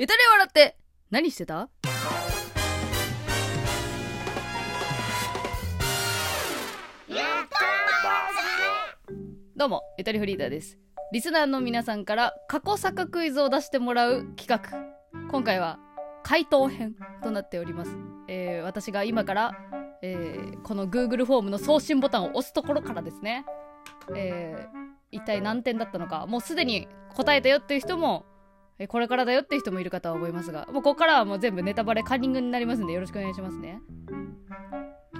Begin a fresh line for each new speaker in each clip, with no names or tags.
ゆとり笑って？何してた？どうも、ゆとりフリーダーです。リスナーの皆さんから過去作クイズを出してもらう企画。今回は回答編となっております。えー、私が今から、えー、この Google フォームの送信ボタンを押すところからですね、えー、一体何点だったのか、もうすでに答えたよっていう人も、えこれからだよって人もいるかとは思いますが、もうここからはもう全部ネタバレカンニングになりますんでよろしくお願いしますね。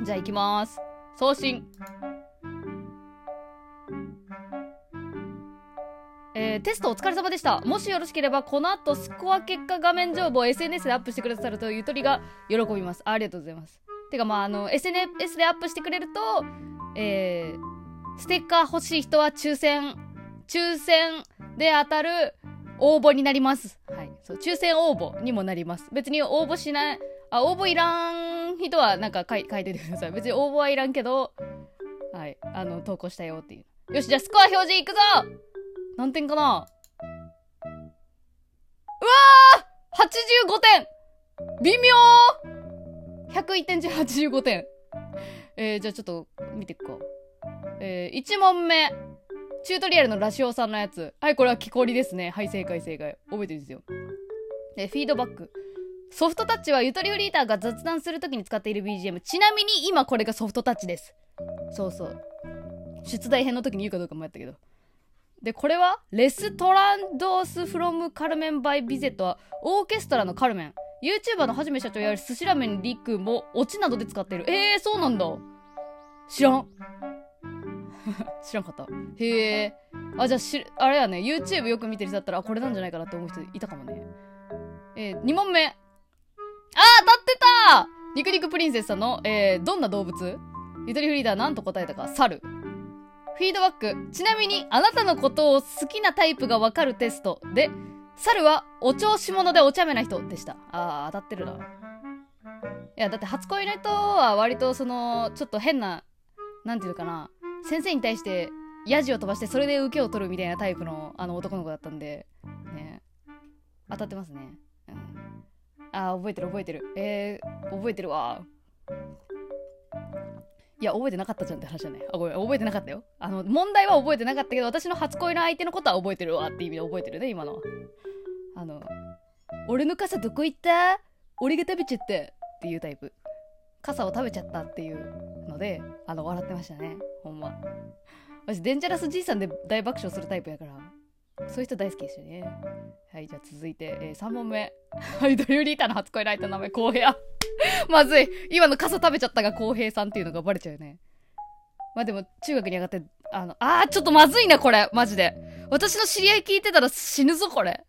じゃあ行きます。送信。えー、テストお疲れ様でした。もしよろしければ、この後スコア結果画面情報を SNS でアップしてくださるとゆとりが喜びます。ありがとうございます。てか、まあ、あの、SNS でアップしてくれると、えー、ステッカー欲しい人は抽選、抽選で当たる応募になります。はい。そう、抽選応募にもなります。別に応募しない、あ、応募いらん人はなんか書い書いててください。別に応募はいらんけど、はい。あの、投稿したよっていう。よし、じゃあスコア表示いくぞ何点かなうわー !85 点微妙 !101 点中85点。えー、じゃあちょっと見ていくか。えー、1問目。チュートリアルのラシオさんのやつ。はい、これは木こりですね。はい、正解正解。覚えてるんですよ。えー、フィードバック。ソフトタッチはゆとりフリーターが雑談するときに使っている BGM。ちなみに今これがソフトタッチです。そうそう。出題編の時に言うかどうかもやったけど。で、これはレストランドースフロムカルメンバイビゼットはオーケストラのカルメン。YouTuber のはじめ社長やる寿司ラーメンリックもオチなどで使っている。えー、そうなんだ。知らん。知らんかった。へえ。あ、じゃあし、あれやね、YouTube よく見てる人だったら、あ、これなんじゃないかなって思う人いたかもね。えー、2問目。あー、当たってた肉肉プリンセスさんの、えー、どんな動物？ゆとりフリーダーなんと答えたか、猿。フィードバック。ちなみに、あなたのことを好きなタイプがわかるテストで、猿はお調子者でお茶目な人でした。あー、当たってるな。いや、だって初恋の人は割とその、ちょっと変な、なんていうかな、先生に対してヤジを飛ばしてそれで受けを取るみたいなタイプのあの男の子だったんで、ね、当たってますね。うん。あ、覚えてる覚えてる。えー、覚えてるわ。いや、覚えてなかったじゃんって話だね。あ、ごめん、覚えてなかったよ。あの、問題は覚えてなかったけど、私の初恋の相手のことは覚えてるわって意味で覚えてるね、今の。あの、俺の傘どこ行った？俺が食べちゃったっていうタイプ。傘を食べちゃったっていうので、あの、笑ってましたね。ほんま。私、デンジャラスじいさんで大爆笑するタイプやから、そういう人大好きですよね。はい、じゃあ続いて、えー、3問目。はい、ドリューリータの初恋の相手の名前、浩平。まずい。今の傘食べちゃったが浩平さんっていうのがバレちゃうよね。まあでも、中学に上がって、あの、あー、ちょっとまずいな、これ。マジで。私の知り合い聞いてたら死ぬぞ、これ。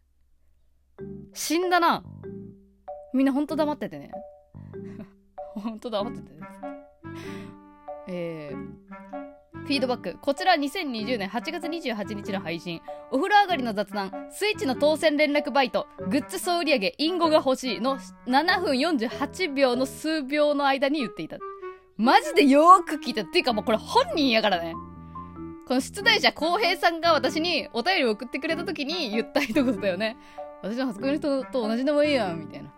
死んだな。みんなほんと黙っててね。ほんと黙っててね。えー、フィードバック。こちら2020年8月28日の配信。お風呂上がりの雑談。スイッチの当選連絡バイト。グッズ総売上インゴが欲しいの7分48秒の数秒の間に言っていた。マジでよーく聞いた。っていうかもうこれ本人やからね。この出題者浩平さんが私にお便りを送ってくれた時に言った一言だよね。私の初恋の人と同じ名前やん、みたいな。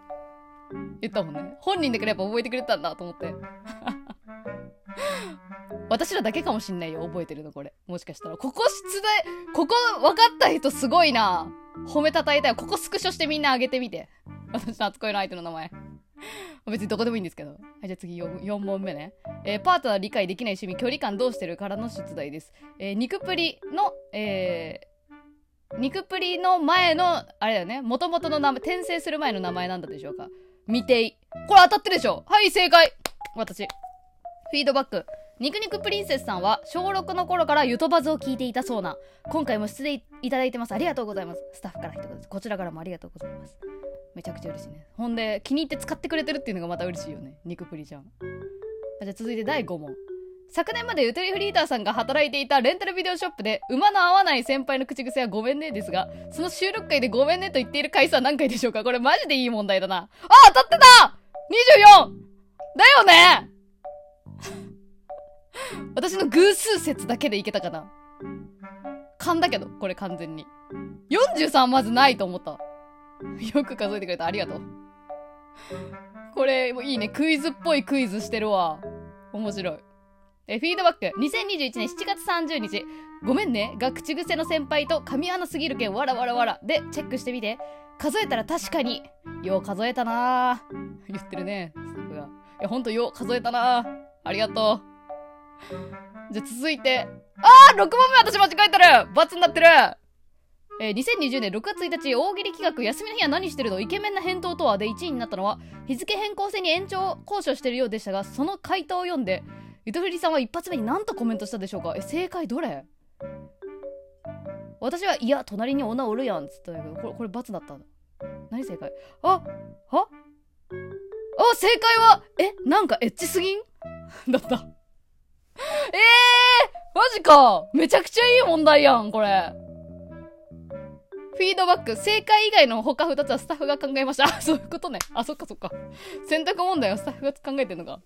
言ったもんね。本人だからやっぱ覚えてくれたんだと思って。私らだけかもしんないよ、覚えてるの、これ。もしかしたら。ここ出題、ここ分かった人すごいな。褒めたたえたよ。ここスクショしてみんなあげてみて。私の初恋の相手の名前。別にどこでもいいんですけど。はい、じゃあ次 4, 4問目ね。えー、パートナー理解できない趣味、距離感どうしてるからの出題です。えー、肉プリの、えー、肉プリの前の、あれだよね。元々の名前、転生する前の名前なんだでしょうか。未定。これ当たってるでしょはい、正解私。フィードバック。肉肉プリンセスさんは小6の頃からゆとばずを聞いていたそうな。今回も出演いただいてます。ありがとうございます。スタッフから一言。こちらからもありがとうございます。めちゃくちゃ嬉しいね。ほんで、気に入って使ってくれてるっていうのがまた嬉しいよね。肉プリちゃん。じゃあ続いて第5問。昨年までゆとりフリーターさんが働いていたレンタルビデオショップで馬の合わない先輩の口癖はごめんねですが、その収録回でごめんねと言っている回数は何回でしょうか？これマジでいい問題だな。あ当たってた !24! だよね私の偶数説だけでいけたかな？勘だけど、これ完全に。43まずないと思った。よく数えてくれた。ありがとう。これ、もいいね。クイズっぽいクイズしてるわ。面白い。え、フィードバック。2021年7月30日。ごめんね。が口癖の先輩と神穴すぎるけん、わらわらわら。で、チェックしてみて。数えたら確かに、よう数えたな言ってるね、いや、ほんとよう数えたなありがとう。じゃ、続いて。あー !6 問目私間違えてる罰になってるえー、2020年6月1日、大喜利企画、休みの日は何してるの？イケメンな返答とは？で1位になったのは、日付変更線に延長交渉してるようでしたが、その回答を読んで、ゆとふりさんは一発目に何とコメントしたでしょうか？え、正解どれ？私は、いや、隣に女おるやんつったんだけど、これ、これ罰だった。何正解？あは？あ、正解は、え、なんかエッチすぎん？だった。ジかめちゃくちゃいい問題やん、これ。フィードバック。正解以外の他2つはスタッフが考えました。あ、そういうことね。あ、そっかそっか。選択問題はスタッフが考えてんのか。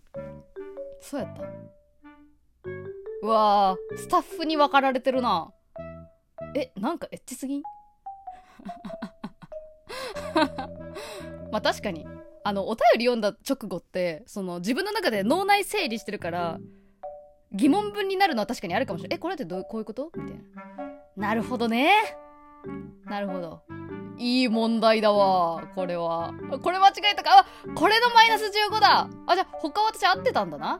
そうやった。うわぁ、スタッフに分かられてるな。え、なんかエッチすぎん？まあ確かに。あの、お便り読んだ直後って、その自分の中で脳内整理してるから、疑問文になるのは確かにあるかもしれない。え、これってどうこういうこと？みたいな。なるほどね。なるほど。いい問題だわ。これは。これ間違えたか？あ、これのマイナス15だ。あ、じゃあ他私合ってたんだな。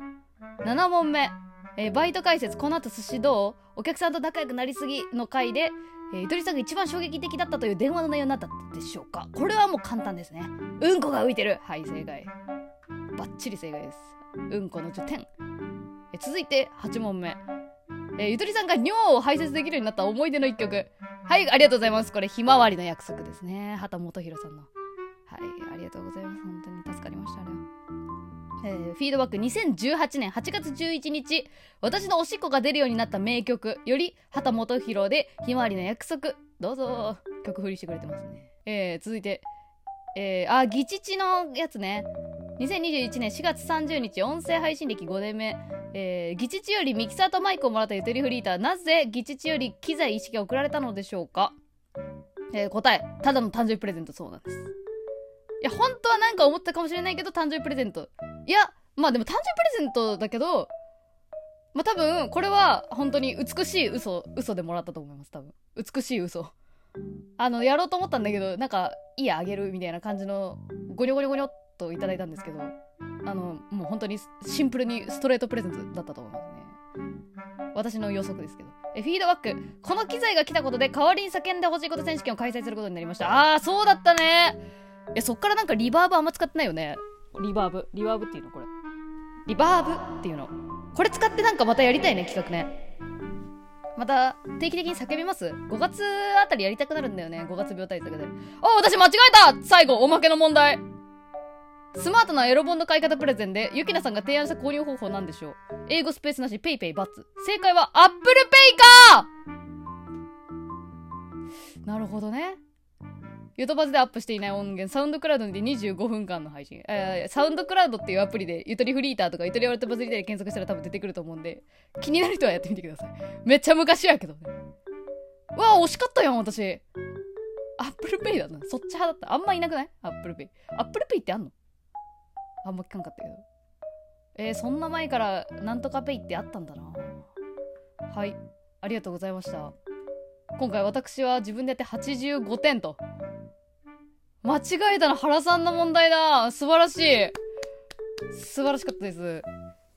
7問目。えー、バイト解説、この後寿司どう？お客さんと仲良くなりすぎの回で、えー、ゆとりさんが一番衝撃的だったという電話の内容になったでしょうか？これはもう簡単ですね。うんこが浮いてる。はい、正解。バッチリ正解です。うんこの10点。え、続いて8問目。え、ゆとりさんが尿を排泄できるようになった思い出の一曲。はい、ありがとうございます。これ、ひまわりの約束ですね。畑本博さんの。はい、ありがとうございます。本当に助かりました、あれは。えー、フィードバック2018年8月11日、私のおしっこが出るようになった名曲より、畑本博でひまわりの約束。どうぞ。曲振りしてくれてますね。えー、続いて、えー、あ、ギチチのやつね。2021年4月30日、音声配信歴5年目。えー、ギチチよりミキサーとマイクをもらったゆとりフリーター。なぜギチチより機材意識が送られたのでしょうか？えー、答え。ただの誕生日プレゼントそうなんです。いや、本当はなんか思ったかもしれないけど、誕生日プレゼント。いや、まあでも誕生日プレゼントだけど、まあ多分、これは本当に美しい嘘、嘘でもらったと思います、多分。美しい嘘。あの、やろうと思ったんだけど、なんか、いいや、あげるみたいな感じの、ゴニョゴニョゴニョっといただいたんですけど、あの、もう本当にシンプルにストレートプレゼントだったと思いますね。私の予測ですけど。え、フィードバック。この機材が来たことで代わりに叫んでほしいこと選手権を開催することになりました。あー、そうだったね。え、そっからなんかリバーブあんま使ってないよね。リバーブ？リバーブっていうのこれ。リバーブっていうの。これ使ってなんかまたやりたいね、企画ね。また定期的に叫びます ?5 月あたりやりたくなるんだよね。5月病対策で。あ、私間違えた最後、おまけの問題。スマートなエロ本の買い方プレゼンで、ゆきなさんが提案した購入方法なんでしょう英語スペースなし、 PayPay バツ。正解は、 Apple Pay かなるほどね。ゆとバズでアップしていない音源、 SoundCloud で25分間の配信。えー、 SoundCloud っていうアプリで、ゆとりフリーターとかゆとりは割とバズりたで検索したら多分出てくると思うんで、気になる人はやってみてください。めっちゃ昔やけどね。うわ惜しかったよ、私。 Apple Pay だな。そっち派だった。あんまいなくない？ Apple Pay。Apple Pay ってあんの？あんま聞かんかったけど。えー、そんな前からなんとかペイってあったんだな。はい。ありがとうございました。今回私は自分でやって85点と。間違えたの原さんの問題だ素晴らしい素晴らしかったです。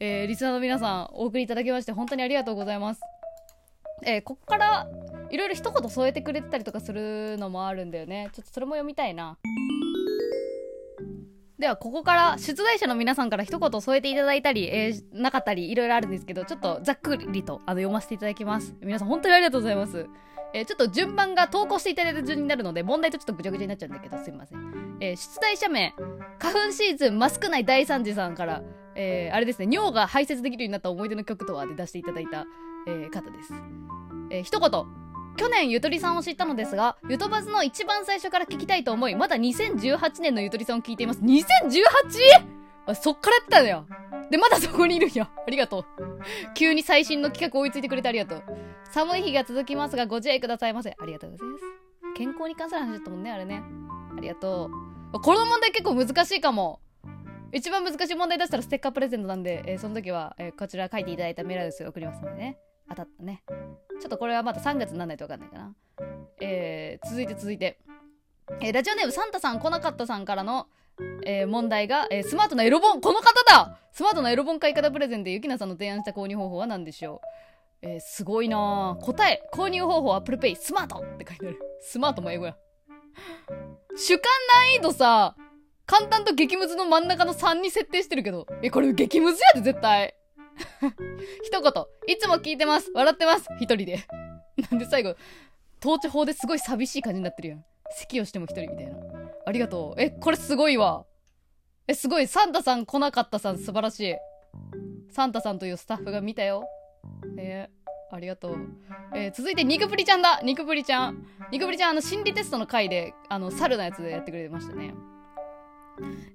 えー、リスナーの皆さん、お送りいただきまして本当にありがとうございます。えー、こっから、いろいろ一言添えてくれてたりとかするのもあるんだよね。ちょっとそれも読みたいな。では、ここから出題者の皆さんから一言添えていただいたり、えー、なかったり、いろいろあるんですけど、ちょっとざっくりとあの読ませていただきます。皆さん本当にありがとうございます。えー、ちょっと順番が投稿していただいた順になるので、問題とちょっとぐちゃぐちゃになっちゃうんだけど、すいません。えー、出題者名、花粉シーズンマスク内大惨事さんから、えー、あれですね、尿が排泄できるようになった思い出の曲とはで出していただいた、えー、方です。えー、一言、去年ゆとりさんを知ったのですが、ゆとばずの一番最初から聞きたいと思い、まだ2018年のゆとりさんを聞いています。2018? そっからやってたのよ。で、まだそこにいるんや。ありがとう。急に最新の企画追いついてくれてありがとう。寒い日が続きますが、ご自愛くださいませ。ありがとうございます。健康に関する話だったもんね、あれね。ありがとう。この問題結構難しいかも。一番難しい問題出したらステッカープレゼントなんで、えーその時は、えーこちら書いていただいたメールアドレスを送りますのでね。当たったね。ちょっとこれはまだ3月にならないと分かんないかな。えー続いて続いて。えーラジオネームサンタさん来なかったさんからの、えー問題が、えースマートなエロ本、この方だスマートなエロ本買い方プレゼンでゆきなさんの提案した購入方法は何でしょう?えーすごいなぁ答え、購入方法は Apple Pay、スマートって書いてある。スマートも英語や。主観難易度さ、簡単と激ムズの真ん中の3に設定してるけど。え、これ激ムズやで、絶対。一言。いつも聞いてます。笑ってます。一人で。なんで最後、統治法ですごい寂しい感じになってるやん。咳をしても一人みたいな。ありがとう。え、これすごいわ。え、すごい。サンタさん来なかったさん素晴らしい。サンタさんというスタッフが見たよ。えー、ありがとう。えー続いて、肉プリちゃんだ肉プリちゃん。肉プリちゃん、あの、心理テストの回で、あの、猿のやつでやってくれてましたね。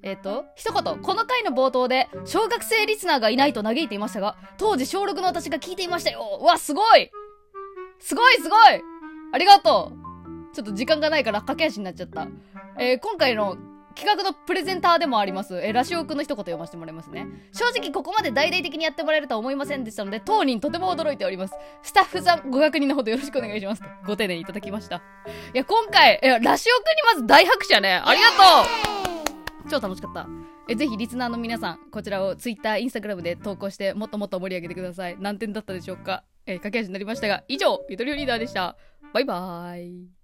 えっ、と、一言、この回の冒頭で、小学生リスナーがいないと嘆いていましたが、当時小6の私が聞いていましたようわ、すごいすごいすごいありがとうちょっと時間がないから駆け足になっちゃった。えー今回の企画のプレゼンターでもあります、えーラシオくんの一言読ませてもらいますね。正直ここまで大々的にやってもらえるとは思いませんでしたので、当人とても驚いております。スタッフさんご確認のほどよろしくお願いします。とご丁寧にいただきました。いや、今回、えラシオくんにまず大拍手やね。ありがとう超楽しかった。えぜひリスナーの皆さん、こちらを Twitter、Instagram で投稿して、もっともっと盛り上げてください。何点だったでしょうかえ駆け足になりましたが、以上、ゆとりおリーダーでした。バイバーイ。